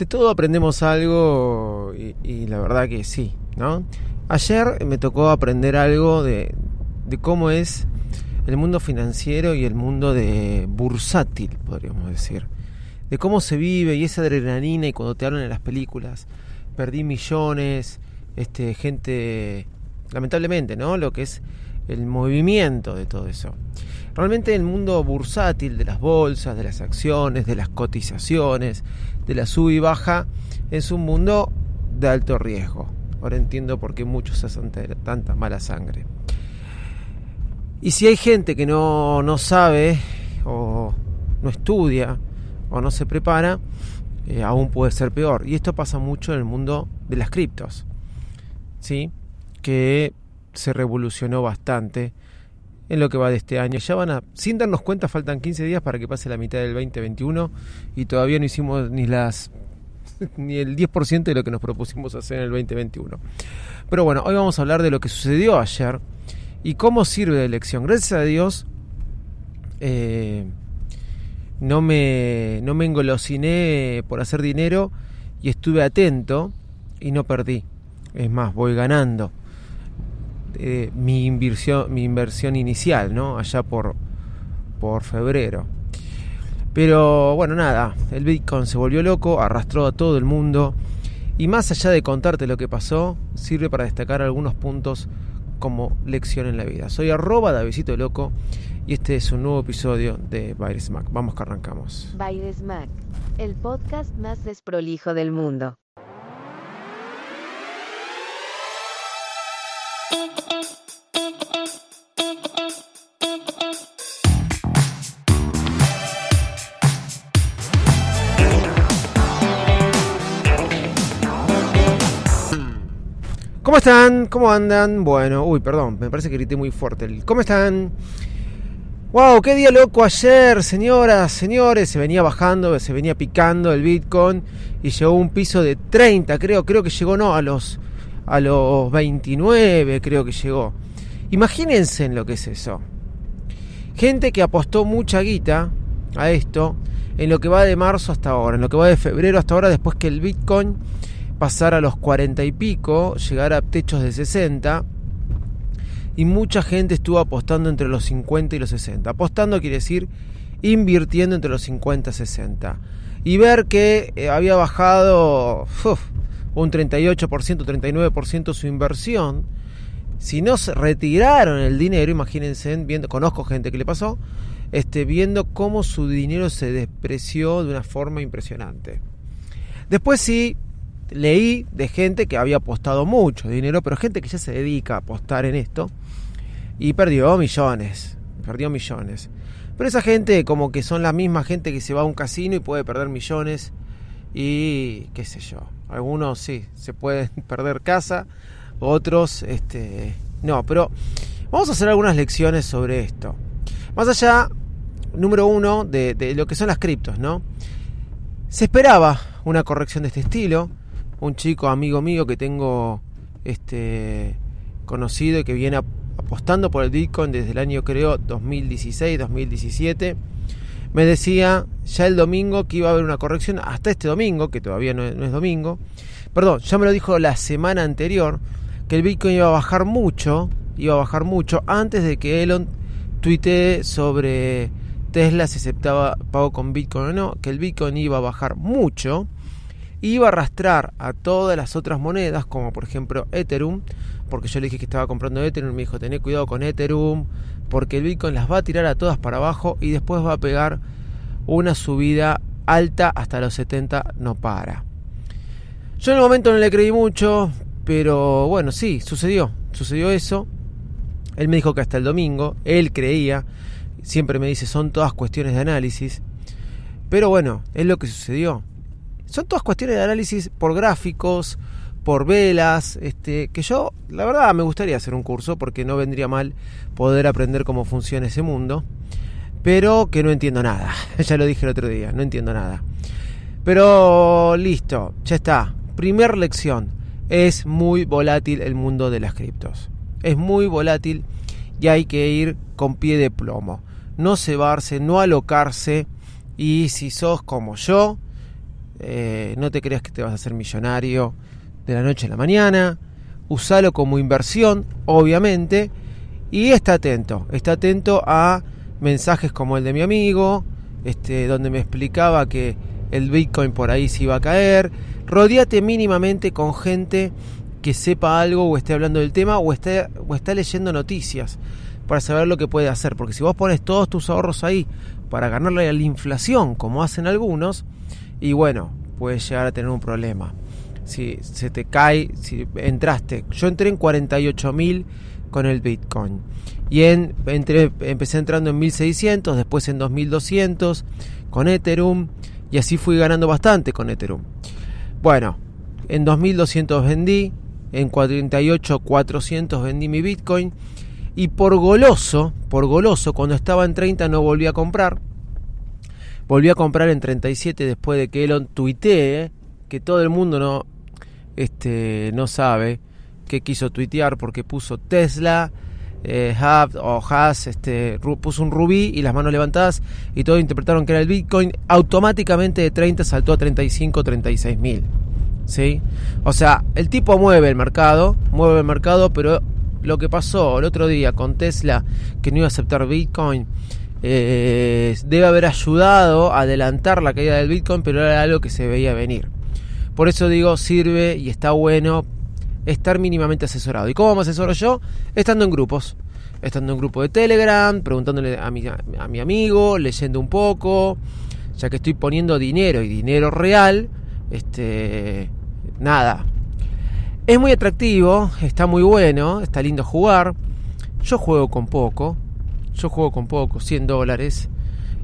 De todo aprendemos algo y, la verdad que sí, ¿no? Ayer me tocó aprender algo de, de cómo es el mundo financiero y el mundo de bursátil, podríamos decir. De cómo se vive y esa adrenalina y cuando te hablan en las películas, perdí millones, este, gente, lamentablemente, ¿no? Lo que es el movimiento de todo eso. Realmente el mundo bursátil de las bolsas, de las acciones, de las cotizaciones, de la sub y baja, es un mundo de alto riesgo. Ahora entiendo por qué muchos hacen tanta mala sangre. Y si hay gente que no, no sabe o no estudia o no se prepara, eh, aún puede ser peor. Y esto pasa mucho en el mundo de las criptos, ¿sí? que se revolucionó bastante en lo que va de este año. Ya van a, sin darnos cuenta, faltan 15 días para que pase la mitad del 2021 y todavía no hicimos ni las ni el 10% de lo que nos propusimos hacer en el 2021. Pero bueno, hoy vamos a hablar de lo que sucedió ayer y cómo sirve de lección. Gracias a Dios eh, no, me, no me engolosiné por hacer dinero y estuve atento y no perdí. Es más, voy ganando. Eh, mi, inversión, mi inversión inicial, ¿no? Allá por, por febrero. Pero bueno, nada, el Bitcoin se volvió loco, arrastró a todo el mundo y más allá de contarte lo que pasó, sirve para destacar algunos puntos como lección en la vida. Soy arroba Davidito Loco y este es un nuevo episodio de Virus Mac. Vamos que arrancamos. Virus Mac, el podcast más desprolijo del mundo. ¿Cómo están? ¿Cómo andan? Bueno, uy, perdón, me parece que grité muy fuerte. ¿Cómo están? ¡Wow! ¡Qué día loco ayer, señoras, señores! Se venía bajando, se venía picando el Bitcoin y llegó a un piso de 30, creo, creo que llegó, no, a los, a los 29, creo que llegó. Imagínense en lo que es eso. Gente que apostó mucha guita a esto en lo que va de marzo hasta ahora, en lo que va de febrero hasta ahora, después que el Bitcoin pasar a los 40 y pico, llegar a techos de 60 y mucha gente estuvo apostando entre los 50 y los 60. Apostando quiere decir invirtiendo entre los 50 y 60. Y ver que eh, había bajado un 38%, 39% su inversión. Si no se retiraron el dinero, imagínense, viendo, conozco gente que le pasó, este, viendo cómo su dinero se despreció de una forma impresionante. Después sí, leí de gente que había apostado mucho dinero, pero gente que ya se dedica a apostar en esto y perdió millones, perdió millones. Pero esa gente como que son la misma gente que se va a un casino y puede perder millones y qué sé yo. Algunos sí, se pueden perder casa, otros este no, pero vamos a hacer algunas lecciones sobre esto. Más allá, número uno, de, lo que son las criptos, ¿no? Se esperaba una corrección de este estilo un chico amigo mío que tengo este conocido y que viene apostando por el Bitcoin desde el año creo 2016, 2017. Me decía ya el domingo que iba a haber una corrección, hasta este domingo, que todavía no es, domingo. Perdón, ya me lo dijo la semana anterior, que el Bitcoin iba a bajar mucho, iba a bajar mucho antes de que Elon tuitee sobre Tesla si aceptaba pago con Bitcoin o no, que el Bitcoin iba a bajar mucho iba a arrastrar a todas las otras monedas, como por ejemplo Ethereum, porque yo le dije que estaba comprando Ethereum, me dijo, tené cuidado con Ethereum, porque el Bitcoin las va a tirar a todas para abajo y después va a pegar una subida alta hasta los 70, no para. Yo en el momento no le creí mucho, pero bueno, sí, sucedió, sucedió eso. Él me dijo que hasta el domingo, él creía, siempre me dice, son todas cuestiones de análisis. Pero bueno, es lo que sucedió. Son todas cuestiones de análisis por gráficos, por velas, este, que yo, la verdad, me gustaría hacer un curso porque no vendría mal poder aprender cómo funciona ese mundo, pero que no entiendo nada. ya lo dije el otro día, no entiendo nada. Pero listo, ya está. Primer lección. Es muy volátil el mundo de las criptos. Es muy volátil y hay que ir con pie de plomo. No cebarse, no alocarse. Y si sos como yo, eh, no te creas que te vas a hacer millonario de la noche a la mañana. Usalo como inversión, obviamente. Y está atento, está atento a mensajes como el de mi amigo, este, donde me explicaba que el Bitcoin por ahí se iba a caer. Rodíate mínimamente con gente que sepa algo o esté hablando del tema o esté, o está leyendo noticias para saber lo que puede hacer. Porque si vos pones todos tus ahorros ahí para ganarle a la inflación, como hacen algunos, y bueno, puedes llegar a tener un problema. Si se te cae, si entraste, yo entré en 48 mil con el Bitcoin. Y en, empecé entrando en 1600, después en 2200 con Ethereum y así fui ganando bastante con Ethereum. Bueno, en 2200 vendí, en 48 400 vendí mi Bitcoin y por goloso, por goloso cuando estaba en 30 no volví a comprar. Volví a comprar en 37 después de que Elon tuitee que todo el mundo no este no sabe qué quiso tuitear porque puso Tesla eh, o Has este, puso un rubí y las manos levantadas y todos interpretaron que era el Bitcoin, automáticamente de 30 saltó a 35, 36 mil. ¿sí? O sea, el tipo mueve el mercado, mueve el mercado, pero lo que pasó el otro día con Tesla, que no iba a aceptar Bitcoin, eh, debe haber ayudado a adelantar la caída del Bitcoin, pero era algo que se veía venir. Por eso digo, sirve y está bueno estar mínimamente asesorado. ¿Y cómo me asesoro yo? Estando en grupos. Estando en grupo de Telegram, preguntándole a mi, a mi amigo, leyendo un poco, ya que estoy poniendo dinero y dinero real, este, nada. Es muy atractivo, está muy bueno, está lindo jugar. Yo juego con poco, yo juego con poco, 100 dólares.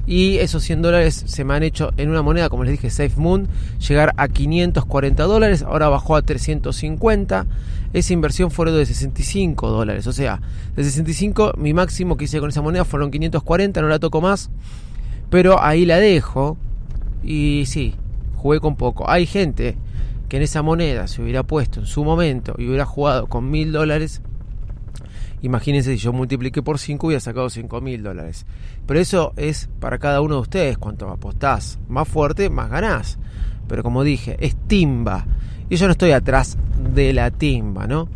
Y esos 100 dólares se me han hecho en una moneda, como les dije, SafeMoon, llegar a 540 dólares. Ahora bajó a 350. Esa inversión fueron de 65 dólares. O sea, de 65 mi máximo que hice con esa moneda fueron 540, no la toco más. Pero ahí la dejo. Y sí, jugué con poco. Hay gente que en esa moneda se hubiera puesto en su momento y hubiera jugado con mil dólares Imagínense si yo multipliqué por 5 hubiera sacado 5 mil dólares. Pero eso es para cada uno de ustedes. Cuanto apostás más fuerte, más ganás. Pero como dije, es timba. Y yo no estoy atrás de la timba, ¿no?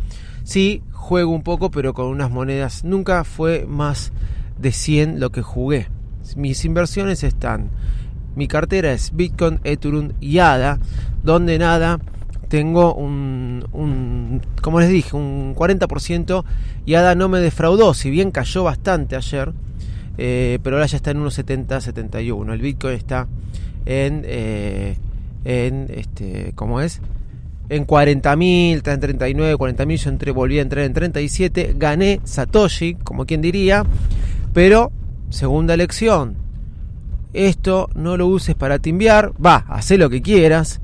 Sí, juego un poco, pero con unas monedas. Nunca fue más de 100 lo que jugué. Mis inversiones están. Mi cartera es Bitcoin, Ethereum y ADA, donde nada tengo un, un, como les dije, un 40% y ADA no me defraudó, si bien cayó bastante ayer, eh, pero ahora ya está en unos 70, 71. El Bitcoin está en, eh, en este, ¿cómo es? En 40.000, está en 39, 40.000, yo entré, volví a entrar en 37, gané Satoshi, como quien diría, pero segunda lección, esto no lo uses para timbiar, va, haz lo que quieras,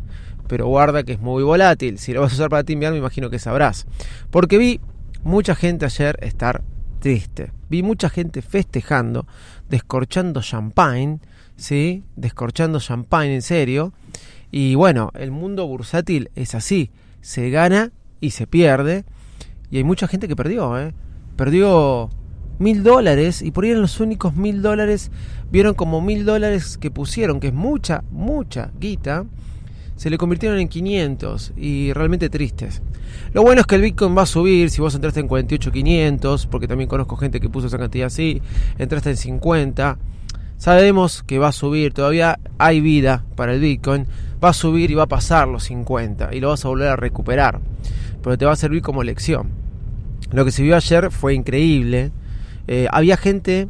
pero guarda que es muy volátil. Si lo vas a usar para timbiar, me imagino que sabrás. Porque vi mucha gente ayer estar triste. Vi mucha gente festejando, descorchando champagne, ¿sí? Descorchando champagne en serio. Y bueno, el mundo bursátil es así. Se gana y se pierde. Y hay mucha gente que perdió, ¿eh? Perdió mil dólares y por ahí eran los únicos mil dólares. Vieron como mil dólares que pusieron, que es mucha, mucha guita se le convirtieron en 500 y realmente tristes. Lo bueno es que el Bitcoin va a subir, si vos entraste en 48.500, porque también conozco gente que puso esa cantidad así, entraste en 50, sabemos que va a subir, todavía hay vida para el Bitcoin, va a subir y va a pasar los 50 y lo vas a volver a recuperar, pero te va a servir como lección. Lo que se vio ayer fue increíble, eh, había gente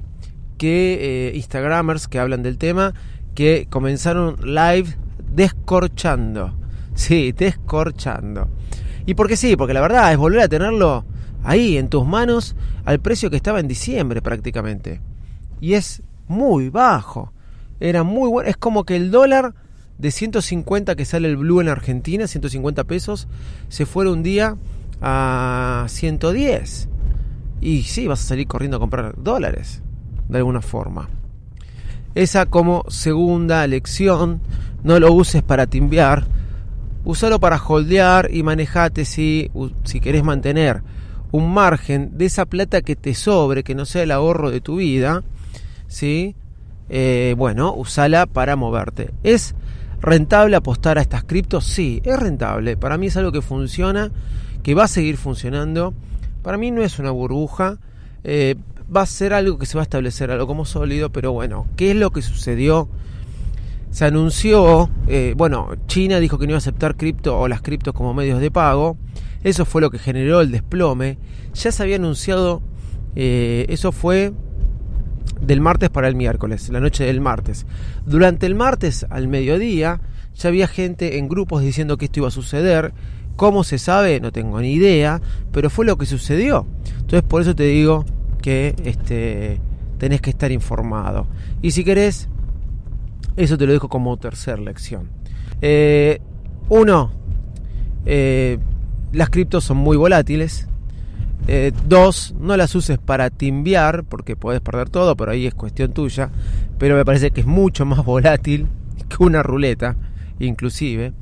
que, eh, Instagramers que hablan del tema, que comenzaron live descorchando. Sí, descorchando. Y porque sí, porque la verdad es volver a tenerlo ahí en tus manos al precio que estaba en diciembre prácticamente. Y es muy bajo. Era muy bueno. Es como que el dólar de 150 que sale el blue en Argentina, 150 pesos, se fuera un día a 110. Y sí, vas a salir corriendo a comprar dólares, de alguna forma. Esa como segunda lección, no lo uses para timbiar, usalo para holdear y manejate si, si querés mantener un margen de esa plata que te sobre, que no sea el ahorro de tu vida, ¿sí? Eh, bueno, usala para moverte. ¿Es rentable apostar a estas criptos? Sí, es rentable. Para mí es algo que funciona, que va a seguir funcionando. Para mí no es una burbuja. Eh, va a ser algo que se va a establecer, algo como sólido, pero bueno, ¿qué es lo que sucedió? Se anunció, eh, bueno, China dijo que no iba a aceptar cripto o las criptos como medios de pago. Eso fue lo que generó el desplome. Ya se había anunciado, eso fue del martes para el miércoles, la noche del martes. Durante el martes al mediodía ya había gente en grupos diciendo que esto iba a suceder. ¿Cómo se sabe? No tengo ni idea, pero fue lo que sucedió. Entonces por eso te digo que este, tenés que estar informado. Y si querés, eso te lo dejo como tercera lección. Eh, uno, eh, las criptos son muy volátiles. Eh, dos, no las uses para timbiar, porque puedes perder todo, pero ahí es cuestión tuya. Pero me parece que es mucho más volátil que una ruleta, inclusive.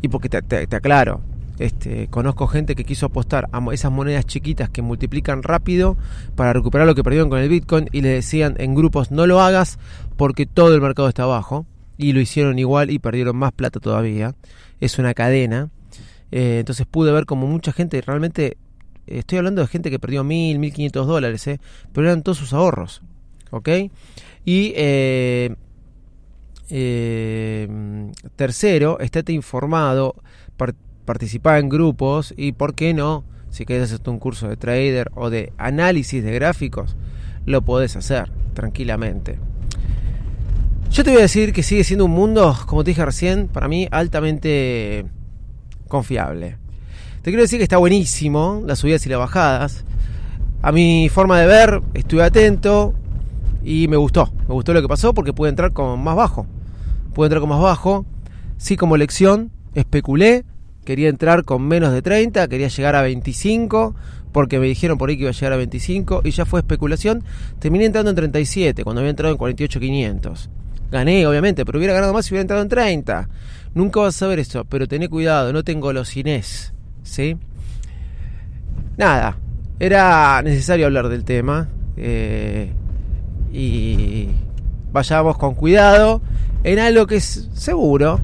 Y porque te, aclaro, este, conozco gente que quiso apostar a esas monedas chiquitas que multiplican rápido para recuperar lo que perdieron con el Bitcoin y le decían en grupos no lo hagas porque todo el mercado está abajo. Y lo hicieron igual y perdieron más plata todavía. Es una cadena. Eh, entonces pude ver como mucha gente realmente estoy hablando de gente que perdió mil, mil quinientos dólares, ¿eh? pero eran todos sus ahorros. ¿Ok? Y eh, eh, tercero, estate informado, participa en grupos y, ¿por qué no? Si quieres hacer un curso de trader o de análisis de gráficos, lo podés hacer tranquilamente. Yo te voy a decir que sigue siendo un mundo, como te dije recién, para mí altamente confiable. Te quiero decir que está buenísimo las subidas y las bajadas. A mi forma de ver, estuve atento y me gustó. Me gustó lo que pasó porque pude entrar con más bajo. Pude entrar con más bajo. Sí, como lección, especulé. Quería entrar con menos de 30, quería llegar a 25, porque me dijeron por ahí que iba a llegar a 25 y ya fue especulación. Terminé entrando en 37 cuando había entrado en 48.500. Gané, obviamente, pero hubiera ganado más si hubiera entrado en 30. Nunca vas a saber eso, pero tené cuidado, no tengo los Inés. ¿sí? Nada, era necesario hablar del tema eh, y vayamos con cuidado en algo que es seguro,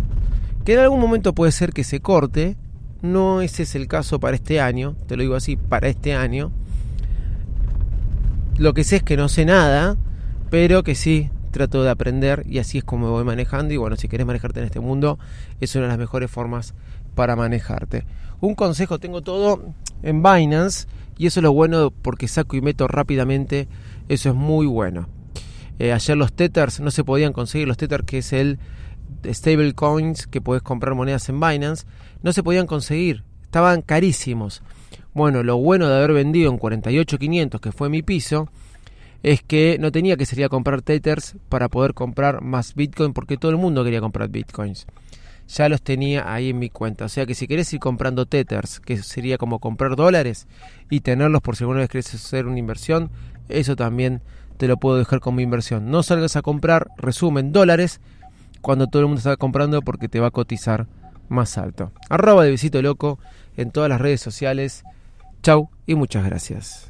que en algún momento puede ser que se corte, no ese es el caso para este año, te lo digo así, para este año. Lo que sé es que no sé nada, pero que sí trato de aprender y así es como me voy manejando y bueno, si querés manejarte en este mundo es una de las mejores formas para manejarte. Un consejo, tengo todo en Binance y eso es lo bueno porque saco y meto rápidamente, eso es muy bueno. Eh, ayer los Tethers no se podían conseguir, los Tethers que es el stable coins que puedes comprar monedas en Binance, no se podían conseguir, estaban carísimos. Bueno, lo bueno de haber vendido en 48.500 que fue mi piso, es que no tenía que salir a comprar Tethers para poder comprar más Bitcoin porque todo el mundo quería comprar Bitcoins ya los tenía ahí en mi cuenta. O sea que si querés ir comprando Tethers, que sería como comprar dólares y tenerlos por si alguna vez querés hacer una inversión, eso también te lo puedo dejar como inversión. No salgas a comprar, resumen, dólares cuando todo el mundo está comprando porque te va a cotizar más alto. Arroba de Visito Loco en todas las redes sociales. Chau y muchas gracias.